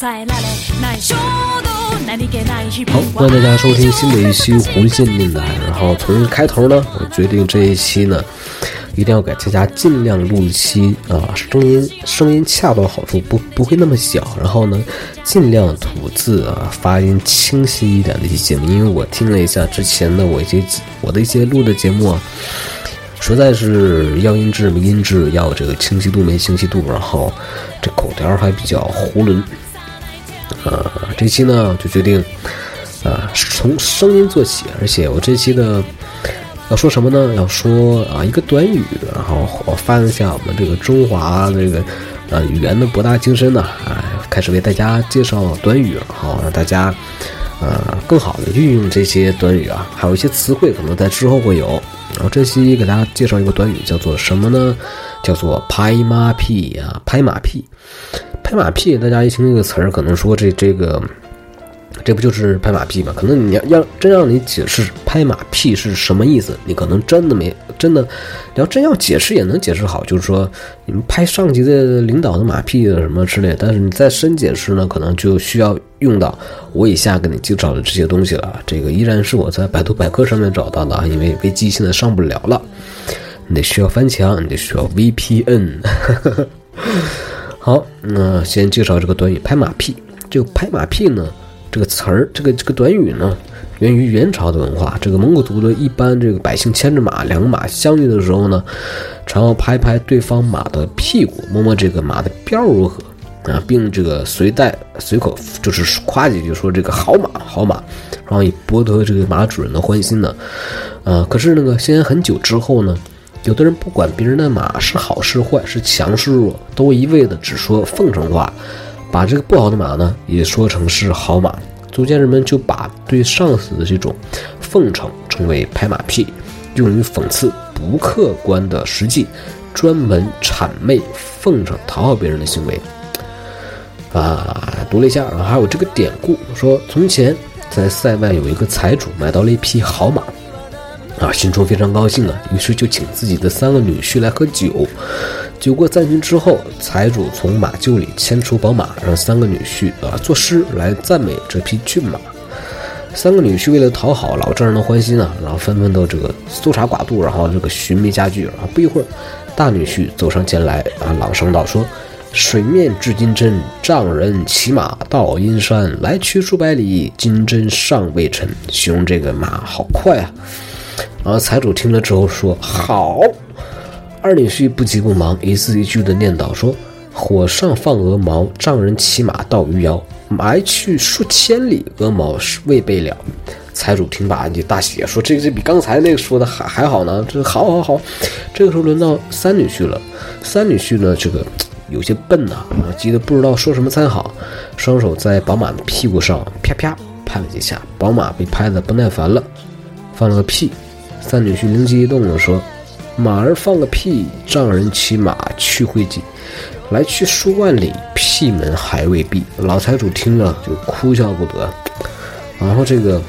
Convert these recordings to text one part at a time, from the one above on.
好，欢迎大家收听新的一期红线电台。然后从开头呢，我决定这一期呢，一定要给大家尽量录一期啊，声音声音恰到好处，不不会那么小。然后呢，尽量吐字啊，发音清晰一点的一期节目。因为我听了一下之前的我一些我的一些录的节目啊，实在是要音质没音质，要这个清晰度没清晰度，然后这口条还比较囫囵。呃，这期呢就决定，呃，从声音做起，而且我这期呢要说什么呢？要说啊一个短语，然后我翻一下我们这个中华这个呃语言的博大精深呢，啊，开始为大家介绍短语，然后让大家呃更好的运用这些短语啊，还有一些词汇可能在之后会有。然后这期给大家介绍一个短语，叫做什么呢？叫做拍马屁啊，拍马屁。拍马屁，大家一听这个词儿，可能说这这个，这不就是拍马屁吗？可能你要要真让你解释拍马屁是什么意思，你可能真的没真的，你要真要解释也能解释好，就是说你们拍上级的领导的马屁什么之类。但是你再深解释呢，可能就需要用到我以下给你介绍的这些东西了。这个依然是我在百度百科上面找到的啊，因为危机现在上不了了，你得需要翻墙，你得需要 VPN。好，那先介绍这个短语“拍马屁”。这个“拍马屁”呢，这个词儿，这个这个短语呢，源于元朝的文化。这个蒙古族的一般这个百姓牵着马，两个马相遇的时候呢，常要拍拍对方马的屁股，摸摸这个马的膘如何啊，并这个随带随口就是夸几句，说这个好马好马，然后以博得这个马主人的欢心呢。呃，可是那个先很久之后呢。有的人不管别人的马是好是坏，是强是弱，都一味的只说奉承话，把这个不好的马呢也说成是好马。逐渐人们就把对上司的这种奉承称为拍马屁，用于讽刺不客观的实际，专门谄媚奉承讨好别人的行为。啊，读了一下，还有这个典故说，从前在塞外有一个财主买到了一匹好马。啊，心中非常高兴啊，于是就请自己的三个女婿来喝酒。酒过三巡之后，财主从马厩里牵出宝马，让三个女婿啊作诗来赞美这匹骏马。三个女婿为了讨好老丈人的欢心啊，然后纷纷都这个搜查寡度，然后这个寻觅家具。啊，不一会儿，大女婿走上前来啊，朗声道说：“水面至金针，丈人骑马到阴山，来去数百里，金针尚未沉。”形容这个马好快啊！然后财主听了之后说：“好。”二女婿不急不忙，一字一句的念叨说：“火上放鹅毛，丈人骑马到余姚，埋去数千里，鹅毛未备了。”财主听罢就大喜，说：“这这比刚才那个说的还还好呢，这好好好。”这个时候轮到三女婿了，三女婿呢这个 有些笨呐，急得不知道说什么才好，双手在宝马的屁股上啪啪拍了几下，宝马被拍得不耐烦了，放了个屁。三女婿灵机一动地说：“马儿放个屁，丈人骑马去会稽，来去数万里，屁门还未闭。”老财主听了就哭笑不得。然后这个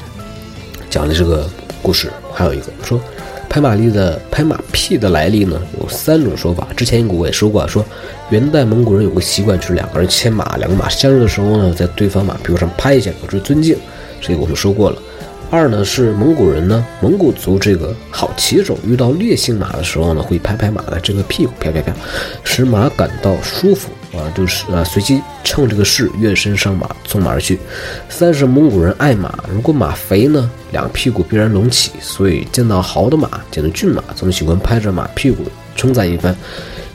讲的这个故事还有一个说，拍马屁的拍马屁的来历呢有三种说法。之前我也说过，说元代蒙古人有个习惯，就是两个人牵马，两个马相遇的时候呢，在对方马屁股上拍一下，表示尊敬。这个我们说过了。二呢是蒙古人呢，蒙古族这个好骑手遇到烈性马的时候呢，会拍拍马的这个屁股，啪啪啪，使马感到舒服，啊，就是啊，随即乘这个势跃身上马，纵马而去。三是蒙古人爱马，如果马肥呢，两屁股必然隆起，所以见到好的马，见到骏马，总喜欢拍着马屁股称赞一番。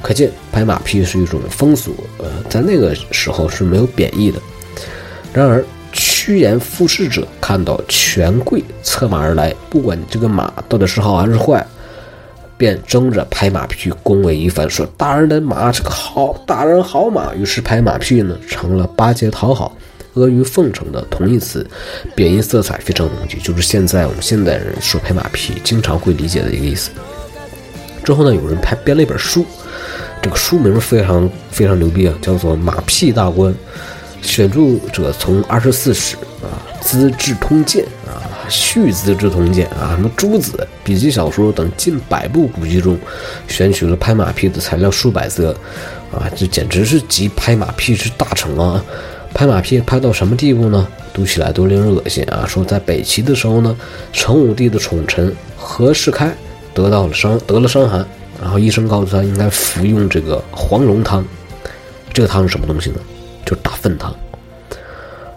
可见拍马屁是一种风俗，呃，在那个时候是没有贬义的。然而，趋炎附势者看到权贵策马而来，不管你这个马到底是好还是坏。便争着拍马屁恭维一番，说大人的马是个好，大人好马。于是拍马屁呢，成了巴结讨好、阿谀奉承的同义词，贬义色彩非常浓郁，就是现在我们现代人说拍马屁经常会理解的一个意思。之后呢，有人拍编了一本书，这个书名非常非常牛逼啊，叫做《马屁大观》，选著者从二十四史啊，《资治通鉴》啊。续资治通鉴啊，什么诸子笔记小说等近百部古籍中，选取了拍马屁的材料数百则，啊，这简直是集拍马屁之大成啊！拍马屁拍到什么地步呢？读起来都令人恶心啊！说在北齐的时候呢，成武帝的宠臣何世开得到了伤，得了伤寒，然后医生告诉他应该服用这个黄龙汤，这个汤是什么东西呢？就大粪汤。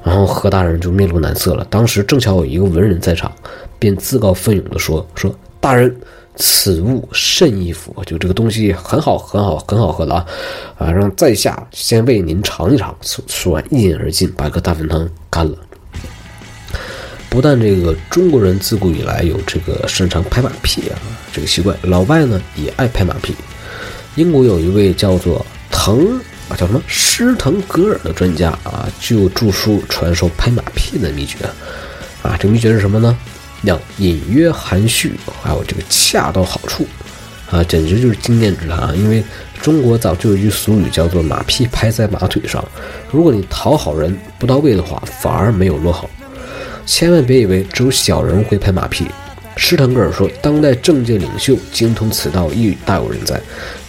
然后何大人就面露难色了。当时正巧有一个文人在场，便自告奋勇地说：“说大人，此物甚易服，就这个东西很好，很好，很好喝的啊！啊，让在下先为您尝一尝。”说完一饮而尽，把个大粪汤干了。不但这个中国人自古以来有这个擅长拍马屁啊这个习惯，老外呢也爱拍马屁。英国有一位叫做滕。啊，叫什么施滕格尔的专家啊，就著书传授拍马屁的秘诀，啊，这个秘诀是什么呢？要隐约含蓄，还有这个恰到好处，啊，简直就是经验之谈啊！因为中国早就有一句俗语叫做“马屁拍在马腿上”，如果你讨好人不到位的话，反而没有落好。千万别以为只有小人会拍马屁。施腾格尔说：“当代政界领袖精通此道，亦大有人在。”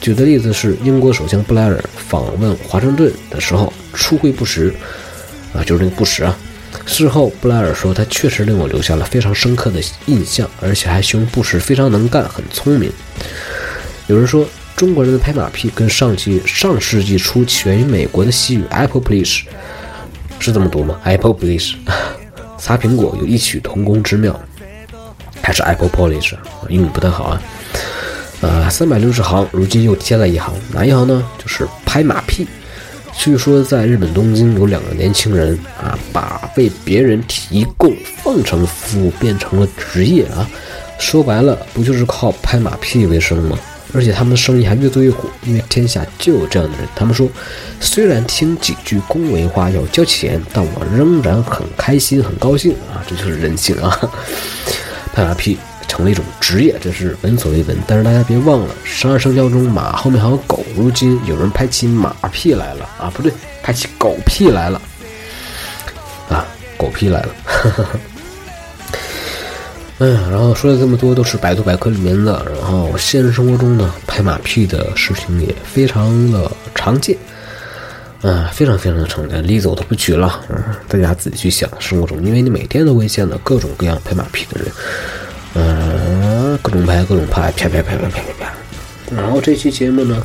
举的例子是英国首相布莱尔访问华盛顿的时候出会不实，啊，就是那个不实啊。事后布莱尔说：“他确实令我留下了非常深刻的印象，而且还形容布什非常能干，很聪明。”有人说，中国人的拍马屁跟上期上世纪初起源于美国的西语 “Apple Please” 是这么读吗？Apple Please，擦苹果有异曲同工之妙。还是 Apple Polish，英语不太好啊。呃，三百六十行，如今又添了一行，哪一行呢？就是拍马屁。据说在日本东京有两个年轻人啊，把为别人提供奉承服务变成了职业啊。说白了，不就是靠拍马屁为生吗？而且他们的生意还越做越火，因为天下就有这样的人。他们说，虽然听几句恭维话要交钱，但我仍然很开心、很高兴啊。这就是人性啊。拍马屁成了一种职业，这是闻所未闻。但是大家别忘了，十二生肖中马后面还有狗。如今有人拍起马屁来了啊，不对，拍起狗屁来了啊，狗屁来了。嗯，然后说了这么多都是百度百科里面的，然后现实生活中呢，拍马屁的事情也非常的常见，嗯，非常非常的常见。例子我都不举了，嗯，大家自己去想。生活中，因为你每天都会见到各种各样拍马屁的人，嗯，各种拍，各种拍，啪啪啪啪啪啪啪。然后这期节目呢，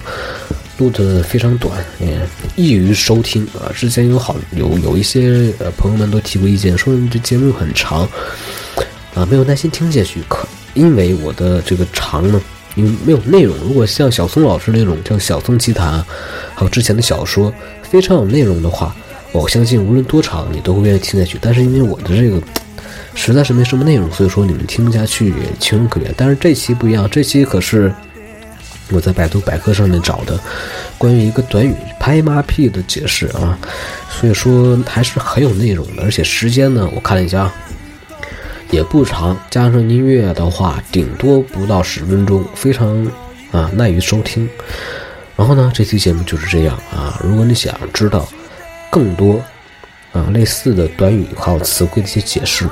录的非常短，也易于收听啊。之前有好有有一些呃朋友们都提过意见，说你这节目很长。啊，没有耐心听下去，可因为我的这个长呢，因为没有内容。如果像小松老师那种，叫小松奇谈，还有之前的小说，非常有内容的话，我相信无论多长，你都会愿意听下去。但是因为我的这个实在是没什么内容，所以说你们听不下去也情有可原。但是这期不一样，这期可是我在百度百科上面找的关于一个短语“拍马屁”的解释啊，所以说还是很有内容的。而且时间呢，我看了一下。也不长，加上音乐的话，顶多不到十分钟，非常啊耐于收听。然后呢，这期节目就是这样啊。如果你想知道更多啊类似的短语还有词汇的一些解释，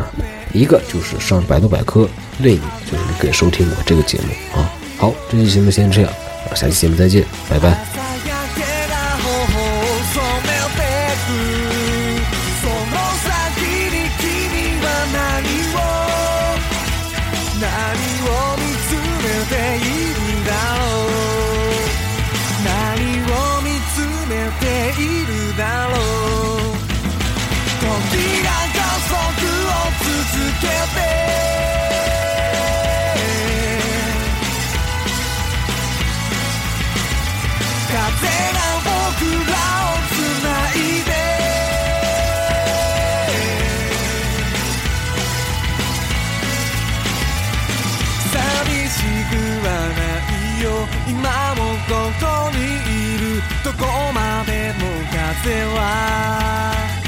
一个就是上百度百科，另一个就是你可以收听我这个节目啊。好，这期节目先这样，下期节目再见，拜拜。ないよ。今もここにいる。どこまでも風は。